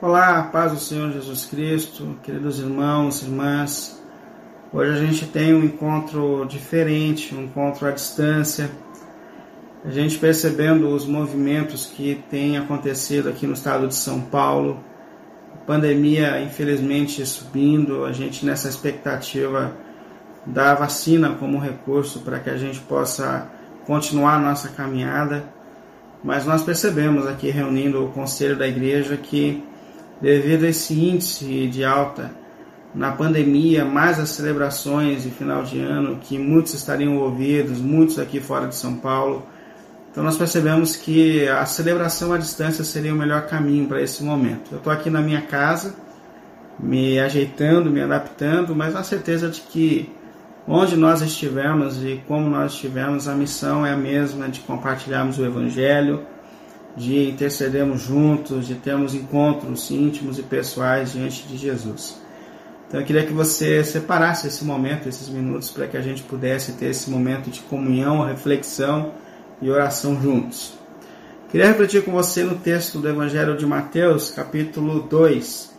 Olá, paz do Senhor Jesus Cristo, queridos irmãos, irmãs. Hoje a gente tem um encontro diferente, um encontro à distância. A gente percebendo os movimentos que têm acontecido aqui no estado de São Paulo, a pandemia infelizmente subindo, a gente nessa expectativa da vacina como recurso para que a gente possa continuar a nossa caminhada. Mas nós percebemos aqui reunindo o conselho da igreja que Devido a esse índice de alta na pandemia, mais as celebrações de final de ano, que muitos estariam envolvidos, muitos aqui fora de São Paulo. Então nós percebemos que a celebração à distância seria o melhor caminho para esse momento. Eu estou aqui na minha casa, me ajeitando, me adaptando, mas na certeza de que onde nós estivermos e como nós estivermos, a missão é a mesma de compartilharmos o Evangelho, de intercedermos juntos, de termos encontros íntimos e pessoais diante de Jesus. Então eu queria que você separasse esse momento, esses minutos, para que a gente pudesse ter esse momento de comunhão, reflexão e oração juntos. Queria refletir com você no texto do Evangelho de Mateus, capítulo 2,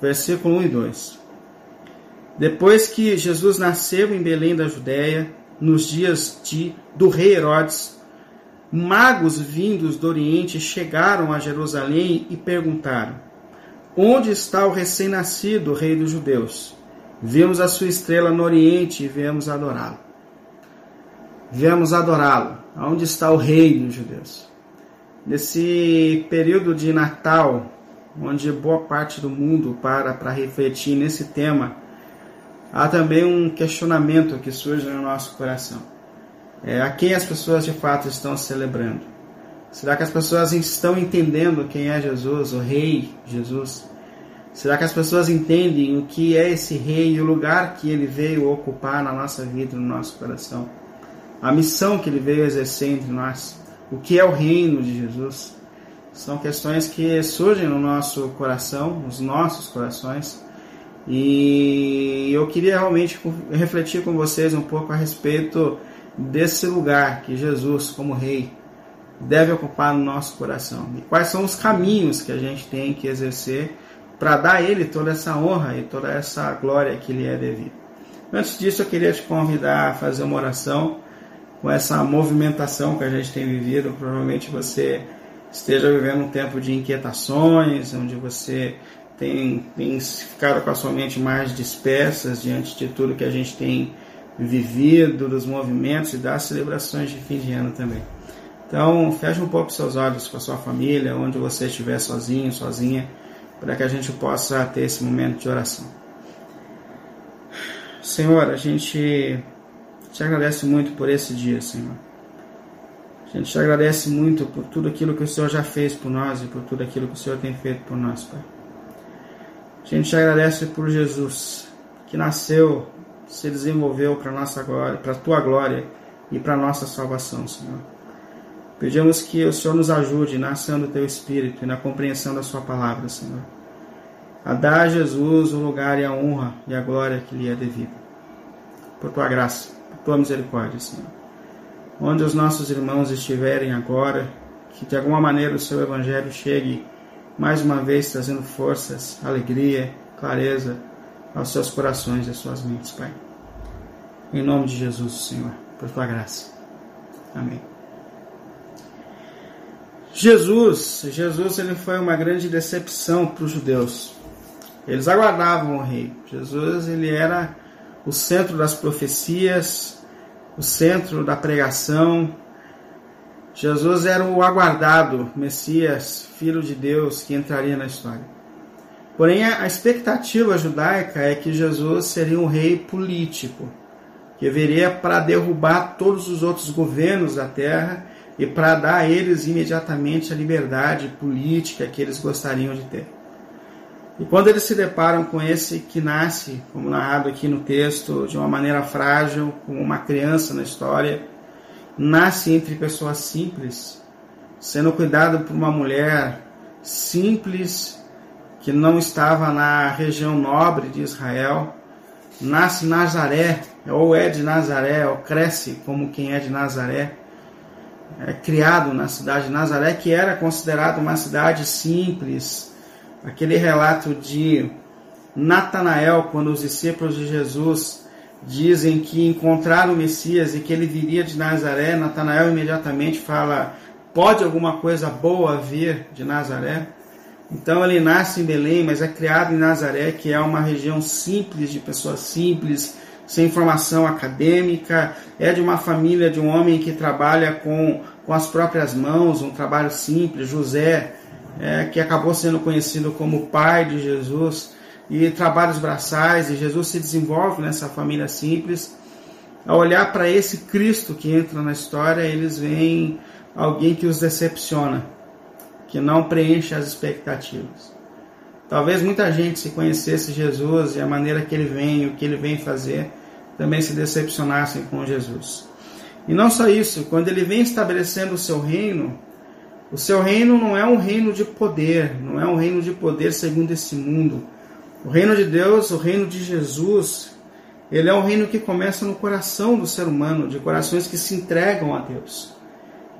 versículo 1 e 2. Depois que Jesus nasceu em Belém da Judéia, nos dias de, do rei Herodes, magos vindos do Oriente chegaram a Jerusalém e perguntaram: Onde está o recém-nascido rei dos judeus? Vimos a sua estrela no Oriente e viemos adorá-lo. Viemos adorá-lo. Onde está o rei dos judeus? Nesse período de Natal, onde boa parte do mundo para para refletir nesse tema, há também um questionamento que surge no nosso coração é, a quem as pessoas de fato estão celebrando? Será que as pessoas estão entendendo quem é Jesus, o Rei Jesus? Será que as pessoas entendem o que é esse Rei e o lugar que ele veio ocupar na nossa vida, no nosso coração? A missão que ele veio exercer entre nós? O que é o reino de Jesus? São questões que surgem no nosso coração, nos nossos corações. E eu queria realmente refletir com vocês um pouco a respeito desse lugar que Jesus, como Rei, deve ocupar no nosso coração. E quais são os caminhos que a gente tem que exercer para dar a Ele toda essa honra e toda essa glória que lhe é devido. Antes disso, eu queria te convidar a fazer uma oração com essa movimentação que a gente tem vivido. Provavelmente você esteja vivendo um tempo de inquietações, onde você tem, tem ficado com a sua mente mais dispersas diante de tudo que a gente tem vivido, dos movimentos e das celebrações de fim de ano também. Então, feche um pouco seus olhos com a sua família, onde você estiver sozinho, sozinha, para que a gente possa ter esse momento de oração. Senhor, a gente te agradece muito por esse dia, Senhor. A gente te agradece muito por tudo aquilo que o Senhor já fez por nós e por tudo aquilo que o Senhor tem feito por nós, Pai. A gente te agradece por Jesus, que nasceu se desenvolveu para nossa glória, para a tua glória e para nossa salvação, Senhor. Pedimos que o Senhor nos ajude na ação do teu Espírito e na compreensão da sua palavra, Senhor. A dar a Jesus o lugar e a honra e a glória que lhe é devida. Por tua graça, por tua misericórdia, Senhor. Onde os nossos irmãos estiverem agora, que de alguma maneira o seu evangelho chegue mais uma vez trazendo forças, alegria, clareza, aos seus corações e às suas mentes, Pai. Em nome de Jesus, Senhor, por tua graça. Amém. Jesus, Jesus ele foi uma grande decepção para os judeus. Eles aguardavam o rei. Jesus ele era o centro das profecias, o centro da pregação. Jesus era o aguardado Messias, filho de Deus, que entraria na história. Porém, a expectativa judaica é que Jesus seria um rei político, que viria para derrubar todos os outros governos da terra e para dar a eles imediatamente a liberdade política que eles gostariam de ter. E quando eles se deparam com esse que nasce, como narrado aqui no texto, de uma maneira frágil, como uma criança na história, nasce entre pessoas simples, sendo cuidado por uma mulher simples que não estava na região nobre de Israel, nasce Nazaré, ou é de Nazaré, ou cresce como quem é de Nazaré, é criado na cidade de Nazaré, que era considerada uma cidade simples, aquele relato de Natanael, quando os discípulos de Jesus dizem que encontraram o Messias e que ele viria de Nazaré, Natanael imediatamente fala: Pode alguma coisa boa vir de Nazaré? Então ele nasce em Belém, mas é criado em Nazaré, que é uma região simples, de pessoas simples, sem formação acadêmica, é de uma família de um homem que trabalha com, com as próprias mãos, um trabalho simples, José, é, que acabou sendo conhecido como pai de Jesus, e trabalhos braçais, e Jesus se desenvolve nessa família simples. Ao olhar para esse Cristo que entra na história, eles veem alguém que os decepciona, que não preenche as expectativas. Talvez muita gente, se conhecesse Jesus e a maneira que ele vem, o que ele vem fazer, também se decepcionassem com Jesus. E não só isso, quando ele vem estabelecendo o seu reino, o seu reino não é um reino de poder, não é um reino de poder segundo esse mundo. O reino de Deus, o reino de Jesus, ele é um reino que começa no coração do ser humano, de corações que se entregam a Deus,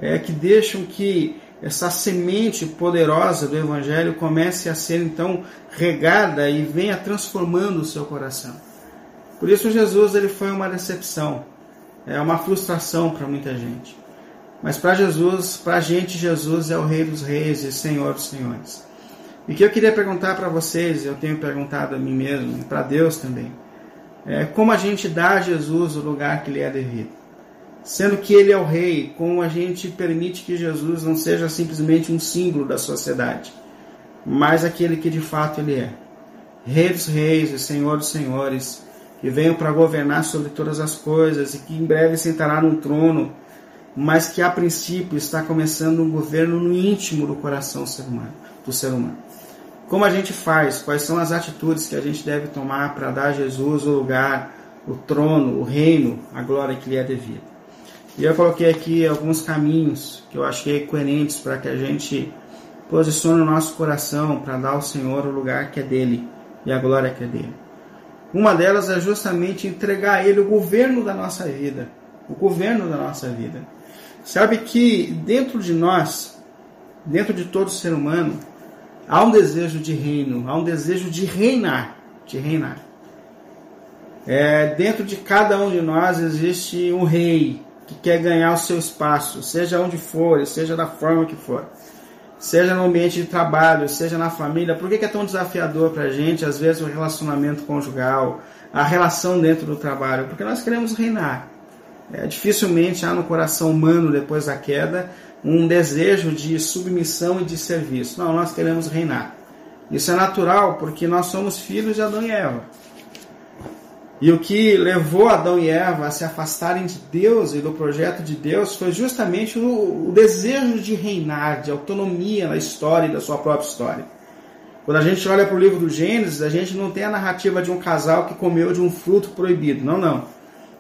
é que deixam que essa semente poderosa do Evangelho comece a ser então regada e venha transformando o seu coração. Por isso Jesus ele foi uma decepção, é uma frustração para muita gente. Mas para Jesus, para a gente, Jesus é o Rei dos Reis e Senhor dos Senhores. E o que eu queria perguntar para vocês, eu tenho perguntado a mim mesmo, para Deus também, é como a gente dá a Jesus o lugar que lhe é devido sendo que ele é o rei, como a gente permite que Jesus não seja simplesmente um símbolo da sociedade, mas aquele que de fato ele é. Rei dos reis e Senhor dos senhores, que veio para governar sobre todas as coisas e que em breve sentará no trono, mas que a princípio está começando um governo no íntimo do coração do ser humano. Como a gente faz? Quais são as atitudes que a gente deve tomar para dar a Jesus o lugar, o trono, o reino, a glória que lhe é devida? E eu coloquei aqui alguns caminhos que eu achei coerentes para que a gente posicione o nosso coração para dar ao Senhor o lugar que é dele e a glória que é dele. Uma delas é justamente entregar a ele o governo da nossa vida, o governo da nossa vida. Sabe que dentro de nós, dentro de todo ser humano, há um desejo de reino, há um desejo de reinar, de reinar. É, dentro de cada um de nós existe um rei, que quer ganhar o seu espaço, seja onde for, seja da forma que for, seja no ambiente de trabalho, seja na família. Por que é tão desafiador para a gente, às vezes, o relacionamento conjugal, a relação dentro do trabalho? Porque nós queremos reinar. É, dificilmente há no coração humano, depois da queda, um desejo de submissão e de serviço. Não, nós queremos reinar. Isso é natural porque nós somos filhos de Adão e Eva. E o que levou Adão e Eva a se afastarem de Deus e do projeto de Deus foi justamente o, o desejo de reinar, de autonomia na história e da sua própria história. Quando a gente olha para o livro do Gênesis, a gente não tem a narrativa de um casal que comeu de um fruto proibido. Não, não.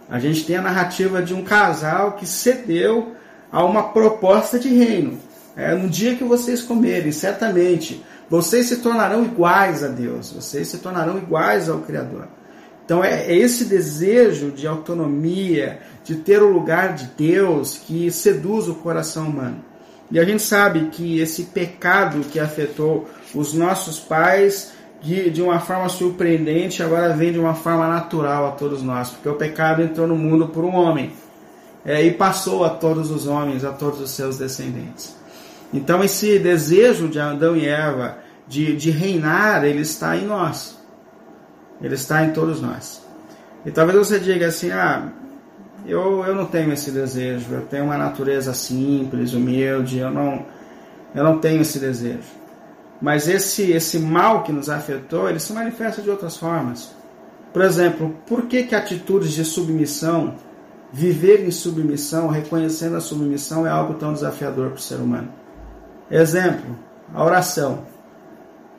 A gente tem a narrativa de um casal que cedeu a uma proposta de reino. É, no dia que vocês comerem, certamente, vocês se tornarão iguais a Deus, vocês se tornarão iguais ao Criador. Então é, é esse desejo de autonomia, de ter o lugar de Deus que seduz o coração humano. E a gente sabe que esse pecado que afetou os nossos pais de, de uma forma surpreendente agora vem de uma forma natural a todos nós, porque o pecado entrou no mundo por um homem é, e passou a todos os homens, a todos os seus descendentes. Então esse desejo de Adão e Eva de, de reinar, ele está em nós. Ele está em todos nós. E talvez você diga assim: ah, eu, eu não tenho esse desejo, eu tenho uma natureza simples, humilde, eu não, eu não tenho esse desejo. Mas esse, esse mal que nos afetou, ele se manifesta de outras formas. Por exemplo, por que, que atitudes de submissão, viver em submissão, reconhecendo a submissão, é algo tão desafiador para o ser humano? Exemplo, a oração.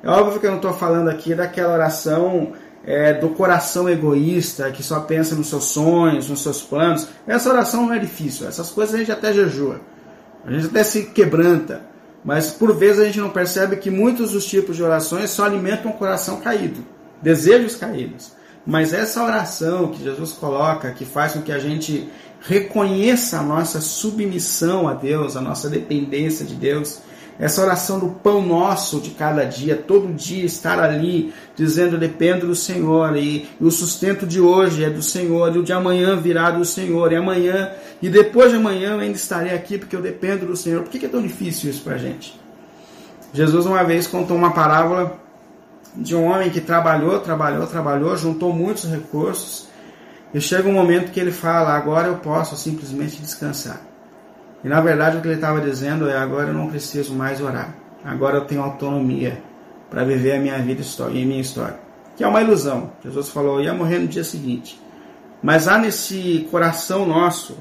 É óbvio que eu não estou falando aqui daquela oração é, do coração egoísta, que só pensa nos seus sonhos, nos seus planos. Essa oração não é difícil, essas coisas a gente até jejua, a gente até se quebranta, mas por vezes a gente não percebe que muitos dos tipos de orações só alimentam o coração caído, desejos caídos. Mas essa oração que Jesus coloca, que faz com que a gente reconheça a nossa submissão a Deus, a nossa dependência de Deus, essa oração do pão nosso de cada dia, todo dia estar ali dizendo dependo do Senhor e, e o sustento de hoje é do Senhor e o de amanhã virá do Senhor e amanhã e depois de amanhã eu ainda estarei aqui porque eu dependo do Senhor. Por que é tão difícil isso para a gente? Jesus uma vez contou uma parábola de um homem que trabalhou, trabalhou, trabalhou, juntou muitos recursos e chega um momento que ele fala: agora eu posso simplesmente descansar. E na verdade o que ele estava dizendo é: agora eu não preciso mais orar. Agora eu tenho autonomia para viver a minha vida e a minha história. Que é uma ilusão. Jesus falou: ia morrer no dia seguinte. Mas há nesse coração nosso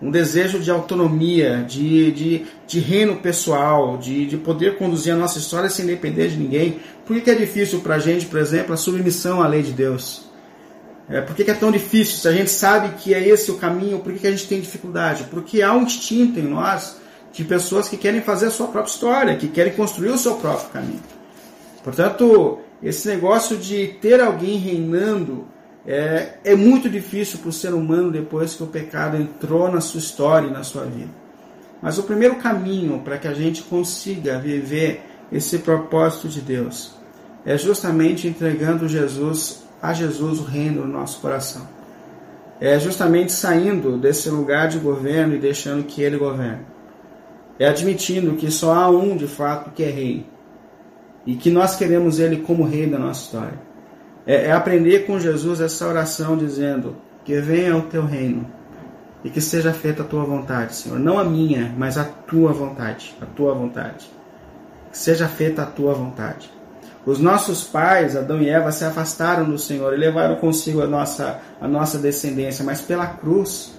um desejo de autonomia, de, de, de reino pessoal, de, de poder conduzir a nossa história sem depender de ninguém. Por que, que é difícil para a gente, por exemplo, a submissão à lei de Deus? É, por que, é tão difícil? Se a gente sabe que é esse o caminho, por que, que a gente tem dificuldade? Porque há um instinto em nós de pessoas que querem fazer a sua própria história, que querem construir o seu próprio caminho. Portanto, esse negócio de ter alguém reinando é, é muito difícil para o ser humano depois que o pecado entrou na sua história e na sua vida. Mas o primeiro caminho para que a gente consiga viver esse propósito de Deus é justamente entregando Jesus a Jesus o reino no nosso coração. É justamente saindo desse lugar de governo e deixando que ele governe. É admitindo que só há um de fato que é rei e que nós queremos ele como rei da nossa história. É, é aprender com Jesus essa oração dizendo: Que venha o teu reino e que seja feita a tua vontade, Senhor. Não a minha, mas a tua vontade. A tua vontade. Que seja feita a tua vontade. Os nossos pais, Adão e Eva, se afastaram do Senhor e levaram consigo a nossa, a nossa descendência, mas pela cruz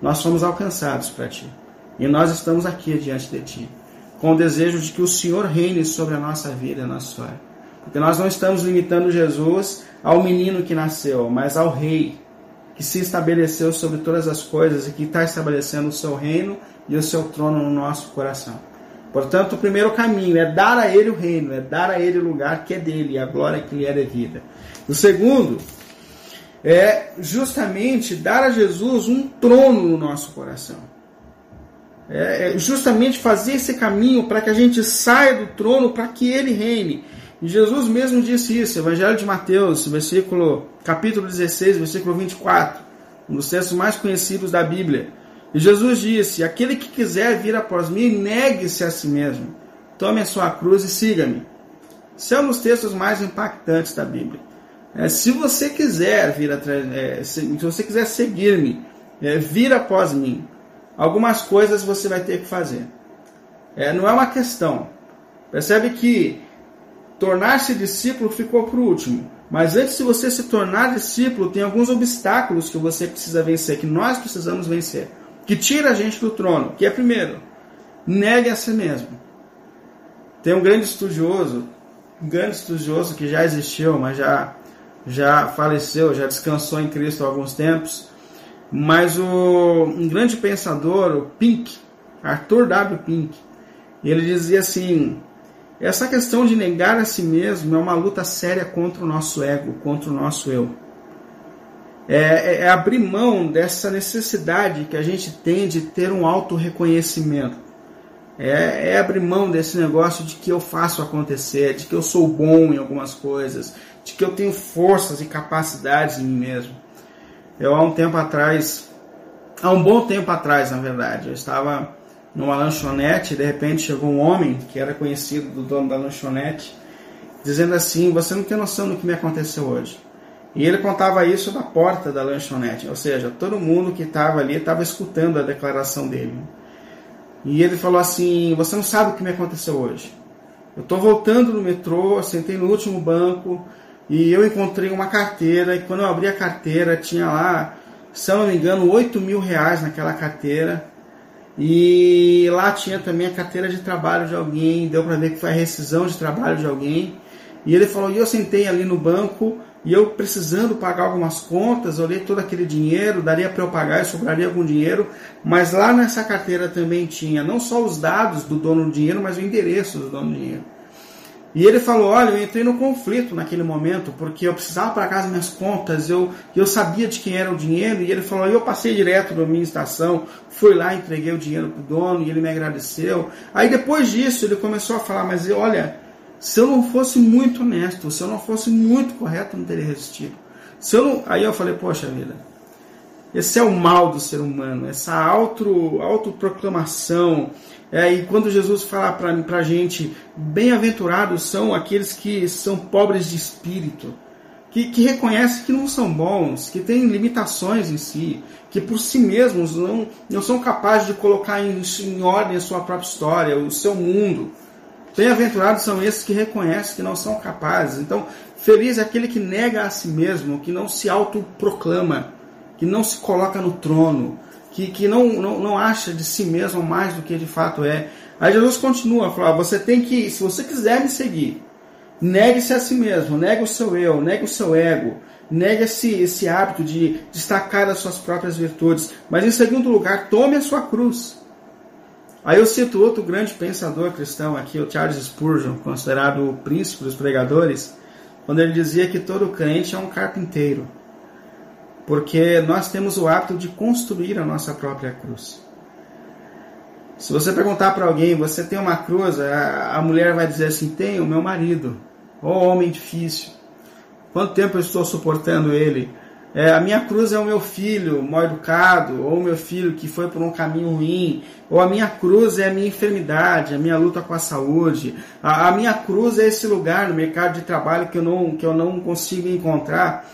nós fomos alcançados para ti. E nós estamos aqui diante de ti, com o desejo de que o Senhor reine sobre a nossa vida, a nossa história. Porque nós não estamos limitando Jesus ao menino que nasceu, mas ao rei que se estabeleceu sobre todas as coisas e que está estabelecendo o seu reino e o seu trono no nosso coração. Portanto, o primeiro caminho é dar a ele o reino, é dar a ele o lugar que é dele, a glória que lhe é devida. O segundo é justamente dar a Jesus um trono no nosso coração. É, é justamente fazer esse caminho para que a gente saia do trono para que ele reine. Jesus mesmo disse isso, Evangelho de Mateus, versículo, capítulo 16, versículo 24, um dos textos mais conhecidos da Bíblia. E Jesus disse: Aquele que quiser vir após mim, negue-se a si mesmo. Tome a sua cruz e siga-me. Esse é um dos textos mais impactantes da Bíblia. É, se você quiser vir atrás, é, se, se, você quiser seguir-me, é, vir após mim, algumas coisas você vai ter que fazer. É, não é uma questão. Percebe que tornar-se discípulo ficou o último. Mas antes de você se tornar discípulo, tem alguns obstáculos que você precisa vencer, que nós precisamos vencer que tira a gente do trono, que é primeiro, negue a si mesmo. Tem um grande estudioso, um grande estudioso que já existiu, mas já já faleceu, já descansou em Cristo há alguns tempos, mas o, um grande pensador, o Pink, Arthur W. Pink, ele dizia assim: essa questão de negar a si mesmo é uma luta séria contra o nosso ego, contra o nosso eu é, é, é abrir mão dessa necessidade que a gente tem de ter um auto-reconhecimento. É, é, abrir mão desse negócio de que eu faço acontecer, de que eu sou bom em algumas coisas, de que eu tenho forças e capacidades em mim mesmo. Eu, há um tempo atrás, há um bom tempo atrás, na verdade, eu estava numa lanchonete e de repente chegou um homem que era conhecido do dono da lanchonete, dizendo assim: Você não tem noção do que me aconteceu hoje. E ele contava isso da porta da lanchonete, ou seja, todo mundo que estava ali estava escutando a declaração dele. E ele falou assim: Você não sabe o que me aconteceu hoje. Eu estou voltando no metrô, sentei no último banco e eu encontrei uma carteira. E quando eu abri a carteira, tinha lá, se eu não me engano, 8 mil reais naquela carteira. E lá tinha também a carteira de trabalho de alguém. Deu para ver que foi a rescisão de trabalho de alguém. E ele falou: E eu sentei ali no banco e eu precisando pagar algumas contas, olhei todo aquele dinheiro, daria para eu pagar e sobraria algum dinheiro, mas lá nessa carteira também tinha não só os dados do dono do dinheiro, mas o endereço do dono do dinheiro. E ele falou: Olha, eu entrei no conflito naquele momento, porque eu precisava pagar as minhas contas, eu, eu sabia de quem era o dinheiro, e ele falou: Eu passei direto da minha estação, fui lá, entreguei o dinheiro para o dono, e ele me agradeceu. Aí depois disso, ele começou a falar: Mas olha, se eu não fosse muito honesto, se eu não fosse muito correto, eu não teria resistido. Se eu não... Aí eu falei: Poxa vida, esse é o mal do ser humano, essa auto, autoproclamação é, e quando Jesus fala para a gente, bem-aventurados são aqueles que são pobres de espírito, que, que reconhecem que não são bons, que têm limitações em si, que por si mesmos não, não são capazes de colocar em, em ordem a sua própria história, o seu mundo. Bem-aventurados são esses que reconhecem que não são capazes. Então, feliz é aquele que nega a si mesmo, que não se autoproclama, que não se coloca no trono, que, que não, não, não acha de si mesmo mais do que de fato é. Aí Jesus continua, fala, você tem que, se você quiser me seguir, negue-se a si mesmo, negue o seu eu, negue o seu ego, negue esse, esse hábito de destacar as suas próprias virtudes, mas em segundo lugar, tome a sua cruz. Aí eu cito outro grande pensador cristão aqui, o Charles Spurgeon, considerado o príncipe dos pregadores, quando ele dizia que todo crente é um carpinteiro porque nós temos o hábito de construir a nossa própria cruz. Se você perguntar para alguém, você tem uma cruz, a, mulher vai dizer assim: tenho, meu marido. Oh, homem difícil. Quanto tempo eu estou suportando ele? É, a minha cruz é o meu filho mal educado, ou o meu filho que foi por um caminho ruim, ou a minha cruz é a minha enfermidade, a minha luta com a saúde, a, a minha cruz é esse lugar no mercado de trabalho que eu não, que eu não consigo encontrar.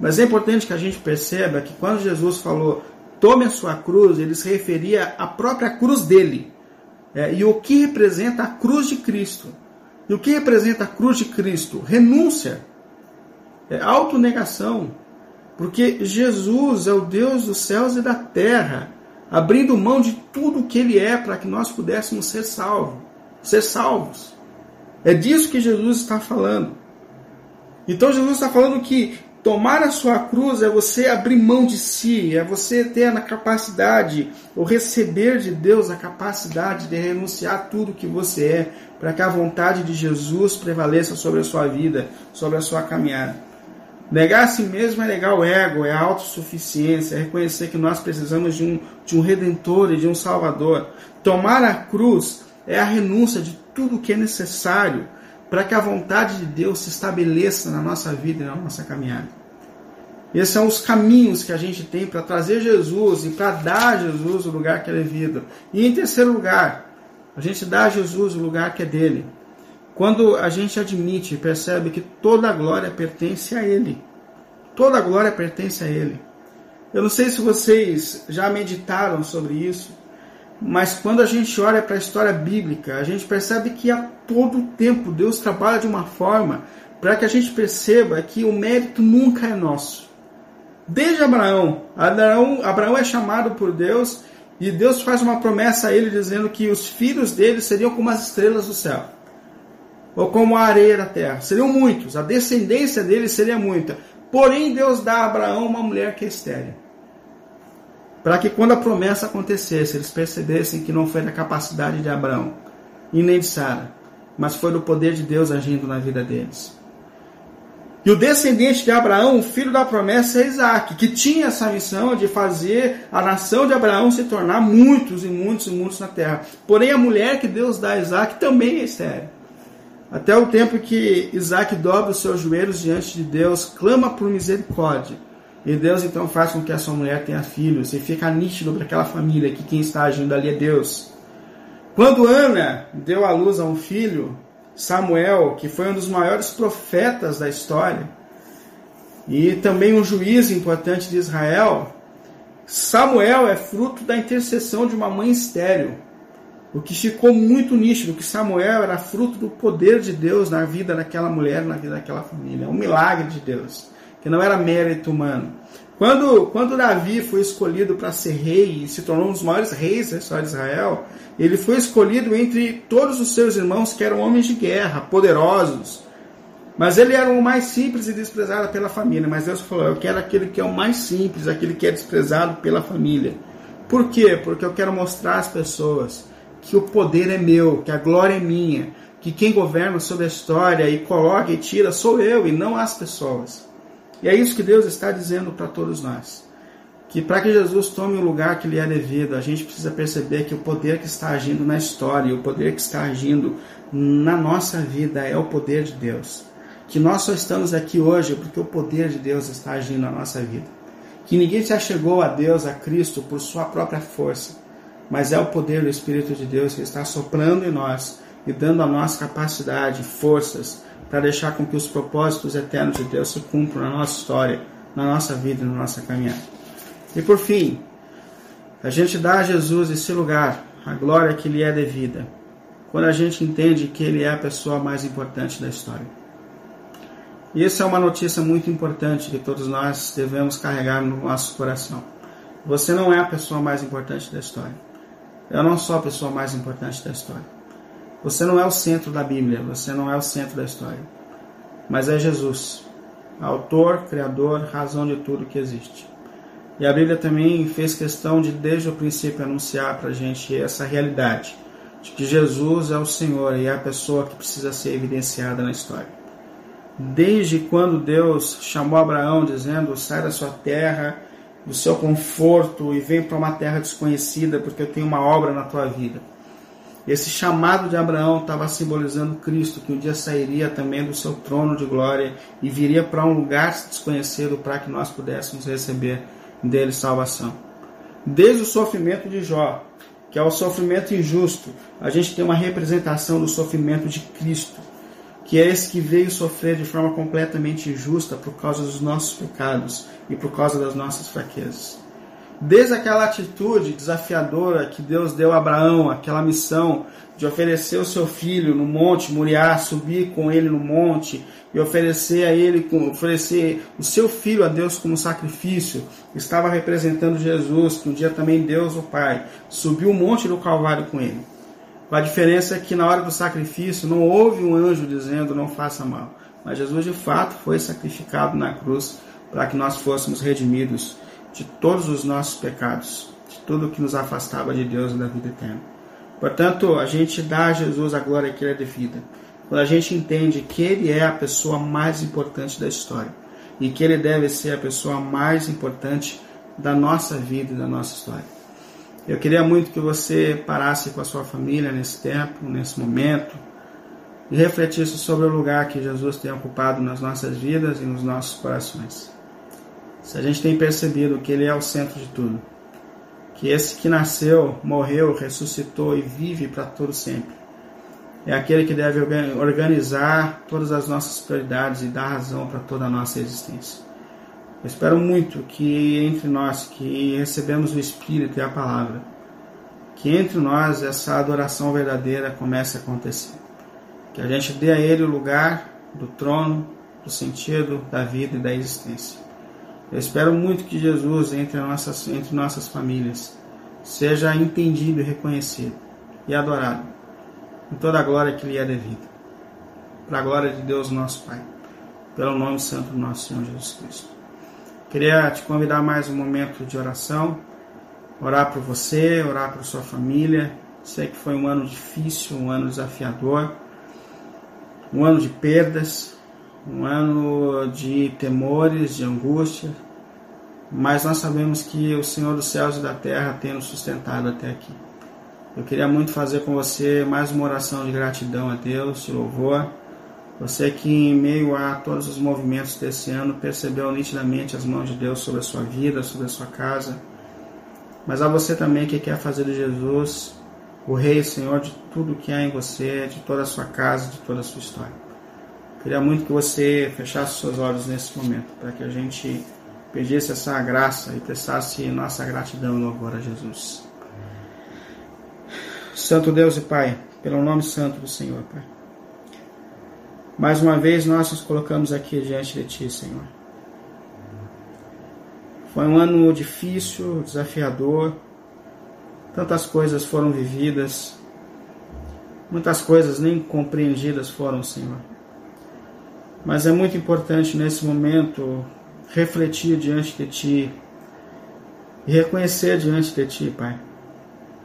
Mas é importante que a gente perceba que quando Jesus falou tome a sua cruz, ele se referia à própria cruz dele. É, e o que representa a cruz de Cristo? E o que representa a cruz de Cristo? Renúncia, é, autonegação. Porque Jesus é o Deus dos céus e da terra, abrindo mão de tudo o que ele é para que nós pudéssemos ser salvos. Ser salvos. É disso que Jesus está falando. Então Jesus está falando que Tomar a sua cruz é você abrir mão de si, é você ter a capacidade, ou receber de Deus a capacidade de renunciar a tudo que você é, para que a vontade de Jesus prevaleça sobre a sua vida, sobre a sua caminhada. Negar a si mesmo é negar o ego, é a autossuficiência, é reconhecer que nós precisamos de um, de um redentor e de um salvador. Tomar a cruz é a renúncia de tudo que é necessário para que a vontade de Deus se estabeleça na nossa vida e na nossa caminhada. Esses são os caminhos que a gente tem para trazer Jesus e para dar a Jesus o lugar que é devido. E em terceiro lugar, a gente dá a Jesus o lugar que é dele. Quando a gente admite e percebe que toda a glória pertence a Ele. Toda a glória pertence a Ele. Eu não sei se vocês já meditaram sobre isso, mas quando a gente olha para a história bíblica, a gente percebe que a todo tempo Deus trabalha de uma forma para que a gente perceba que o mérito nunca é nosso. Desde Abraão, Abraão, Abraão é chamado por Deus e Deus faz uma promessa a ele dizendo que os filhos dele seriam como as estrelas do céu, ou como a areia da terra. Seriam muitos, a descendência dele seria muita. Porém, Deus dá a Abraão uma mulher que é estéril para que quando a promessa acontecesse, eles percebessem que não foi da capacidade de Abraão e nem de Sara, mas foi do poder de Deus agindo na vida deles. E o descendente de Abraão, o filho da promessa, é Isaac, que tinha essa missão de fazer a nação de Abraão se tornar muitos e muitos e muitos na terra. Porém, a mulher que Deus dá a Isaac também é estéreo. Até o tempo que Isaac dobra os seus joelhos diante de Deus, clama por misericórdia e Deus então faz com que a sua mulher tenha filhos e fica nítido para aquela família que quem está agindo ali é Deus. Quando Ana deu à luz a um filho, Samuel, que foi um dos maiores profetas da história, e também um juiz importante de Israel, Samuel é fruto da intercessão de uma mãe estéril. O que ficou muito nítido que Samuel era fruto do poder de Deus na vida daquela mulher, na vida daquela família. É um milagre de Deus que não era mérito humano. Quando, quando Davi foi escolhido para ser rei e se tornou um dos maiores reis da história de Israel, ele foi escolhido entre todos os seus irmãos que eram homens de guerra, poderosos. Mas ele era o mais simples e desprezado pela família. Mas Deus falou: Eu quero aquele que é o mais simples, aquele que é desprezado pela família. Por quê? Porque eu quero mostrar às pessoas que o poder é meu, que a glória é minha, que quem governa sobre a história e coloca e tira sou eu e não as pessoas. E é isso que Deus está dizendo para todos nós. Que para que Jesus tome o lugar que lhe é devido, a gente precisa perceber que o poder que está agindo na história, o poder que está agindo na nossa vida é o poder de Deus. Que nós só estamos aqui hoje porque o poder de Deus está agindo na nossa vida. Que ninguém se achegou a Deus, a Cristo, por sua própria força, mas é o poder do Espírito de Deus que está soprando em nós e dando a nós capacidade, forças para deixar com que os propósitos eternos de Deus se cumpram na nossa história, na nossa vida na nossa caminhada. E por fim, a gente dá a Jesus esse lugar, a glória que lhe é devida, quando a gente entende que ele é a pessoa mais importante da história. E essa é uma notícia muito importante que todos nós devemos carregar no nosso coração. Você não é a pessoa mais importante da história. Eu não sou a pessoa mais importante da história. Você não é o centro da Bíblia, você não é o centro da história, mas é Jesus, autor, criador, razão de tudo que existe. E a Bíblia também fez questão de, desde o princípio, anunciar para a gente essa realidade, de que Jesus é o Senhor e é a pessoa que precisa ser evidenciada na história. Desde quando Deus chamou Abraão, dizendo: sai da sua terra, do seu conforto e vem para uma terra desconhecida, porque eu tenho uma obra na tua vida esse chamado de Abraão estava simbolizando Cristo, que um dia sairia também do seu trono de glória e viria para um lugar desconhecido para que nós pudéssemos receber dele salvação. Desde o sofrimento de Jó, que é o sofrimento injusto, a gente tem uma representação do sofrimento de Cristo, que é esse que veio sofrer de forma completamente injusta por causa dos nossos pecados e por causa das nossas fraquezas. Desde aquela atitude desafiadora que Deus deu a Abraão, aquela missão de oferecer o seu filho no monte Moriá, subir com ele no monte e oferecer a ele, oferecer o seu filho a Deus como sacrifício, estava representando Jesus, que um dia também Deus, o Pai, subiu o monte do Calvário com ele. A diferença é que na hora do sacrifício não houve um anjo dizendo não faça mal, mas Jesus de fato foi sacrificado na cruz para que nós fôssemos redimidos de todos os nossos pecados, de tudo que nos afastava de Deus e da vida eterna. Portanto, a gente dá a Jesus a glória que ele é devida. Quando a gente entende que ele é a pessoa mais importante da história e que ele deve ser a pessoa mais importante da nossa vida e da nossa história. Eu queria muito que você parasse com a sua família nesse tempo, nesse momento, e refletisse sobre o lugar que Jesus tem ocupado nas nossas vidas e nos nossos corações se a gente tem percebido que Ele é o centro de tudo, que esse que nasceu, morreu, ressuscitou e vive para todo sempre, é aquele que deve organizar todas as nossas prioridades e dar razão para toda a nossa existência. Eu espero muito que entre nós que recebemos o Espírito e a palavra, que entre nós essa adoração verdadeira comece a acontecer. Que a gente dê a Ele o lugar do trono, do sentido da vida e da existência. Eu espero muito que Jesus entre nossas, entre nossas famílias seja entendido e reconhecido e adorado em toda a glória que lhe é devida. Para a glória de Deus, nosso Pai, pelo nome santo do nosso Senhor Jesus Cristo. Queria te convidar mais um momento de oração, orar por você, orar por sua família. Sei que foi um ano difícil, um ano desafiador, um ano de perdas, um ano de temores, de angústia, mas nós sabemos que o Senhor dos céus e da terra tem nos sustentado até aqui. Eu queria muito fazer com você mais uma oração de gratidão a Deus, de louvor. Você que, em meio a todos os movimentos desse ano, percebeu nitidamente as mãos de Deus sobre a sua vida, sobre a sua casa. Mas a você também que quer fazer de Jesus o Rei Senhor de tudo que há em você, de toda a sua casa, de toda a sua história. Queria muito que você fechasse seus olhos nesse momento, para que a gente pedisse essa graça e prestasse nossa gratidão e louvor a Jesus. Santo Deus e Pai, pelo nome santo do Senhor, Pai. Mais uma vez nós nos colocamos aqui diante de Ti, Senhor. Foi um ano difícil, desafiador. Tantas coisas foram vividas. Muitas coisas nem compreendidas foram, Senhor. Mas é muito importante nesse momento refletir diante de Ti e reconhecer diante de Ti, Pai,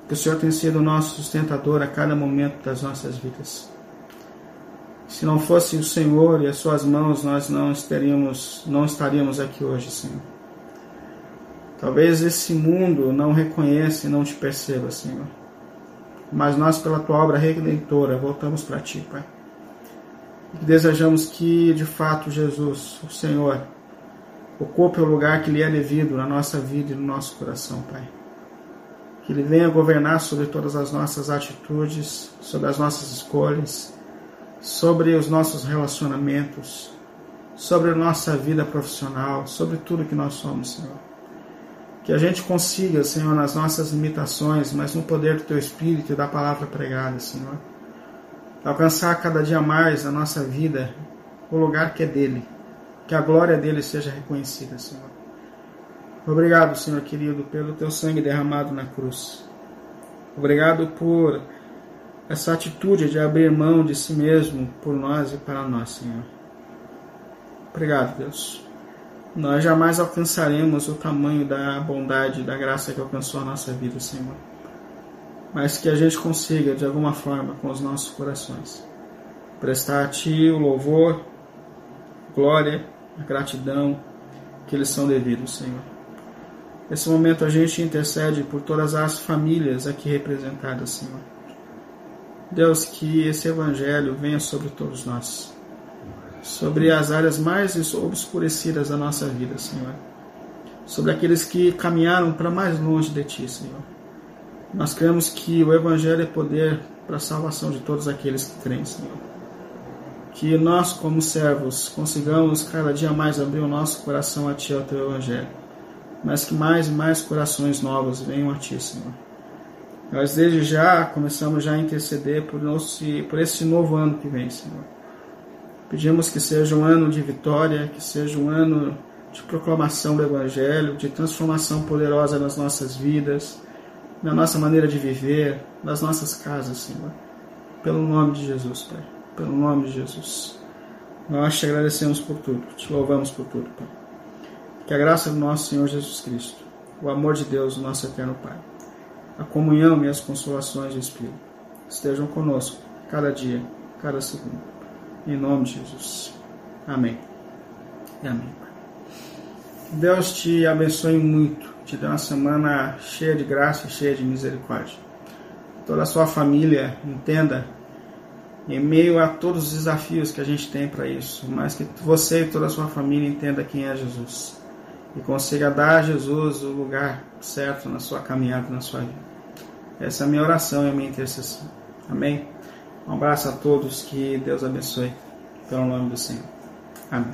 que o Senhor tem sido o nosso sustentador a cada momento das nossas vidas. Se não fosse o Senhor e as suas mãos, nós não estaríamos, não estaríamos aqui hoje, Senhor. Talvez esse mundo não reconheça e não te perceba, Senhor. Mas nós, pela tua obra redentora, voltamos para ti, Pai. E desejamos que, de fato, Jesus, o Senhor, ocupe o lugar que lhe é devido na nossa vida e no nosso coração, Pai. Que Ele venha governar sobre todas as nossas atitudes, sobre as nossas escolhas, sobre os nossos relacionamentos, sobre a nossa vida profissional, sobre tudo que nós somos, Senhor. Que a gente consiga, Senhor, nas nossas limitações, mas no poder do Teu Espírito e da palavra pregada, Senhor, alcançar cada dia mais na nossa vida o lugar que é dele, que a glória dele seja reconhecida, Senhor. Obrigado, Senhor querido, pelo Teu sangue derramado na cruz. Obrigado por essa atitude de abrir mão de si mesmo por nós e para nós, Senhor. Obrigado, Deus nós jamais alcançaremos o tamanho da bondade, da graça que alcançou a nossa vida, Senhor. Mas que a gente consiga, de alguma forma, com os nossos corações, prestar a Ti o louvor, glória, a gratidão que eles são devidos, Senhor. Nesse momento a gente intercede por todas as famílias aqui representadas, Senhor. Deus, que esse Evangelho venha sobre todos nós sobre as áreas mais obscurecidas da nossa vida, Senhor. Sobre aqueles que caminharam para mais longe de Ti, Senhor. Nós cremos que o Evangelho é poder para a salvação de todos aqueles que creem, Senhor. Que nós, como servos, consigamos cada dia mais abrir o nosso coração a Ti, ao Teu Evangelho. Mas que mais e mais corações novos venham a Ti, Senhor. Nós desde já começamos já a interceder por, nosso, por esse novo ano que vem, Senhor Pedimos que seja um ano de vitória, que seja um ano de proclamação do Evangelho, de transformação poderosa nas nossas vidas, na nossa maneira de viver, nas nossas casas, Senhor. Pelo nome de Jesus, Pai. Pelo nome de Jesus. Nós te agradecemos por tudo, te louvamos por tudo, Pai. Que a graça do nosso Senhor Jesus Cristo, o amor de Deus, o nosso eterno Pai, a comunhão e as consolações do Espírito estejam conosco cada dia, cada segundo em nome de Jesus. Amém. E amém. Deus te abençoe muito. Te dê uma semana cheia de graça e cheia de misericórdia. Toda a sua família entenda, em meio a todos os desafios que a gente tem para isso, mas que você e toda a sua família entenda quem é Jesus e consiga dar a Jesus o lugar certo na sua caminhada, na sua vida. Essa é a minha oração e a minha intercessão. Amém? Um abraço a todos, que Deus abençoe. Pelo nome do Senhor. Amém.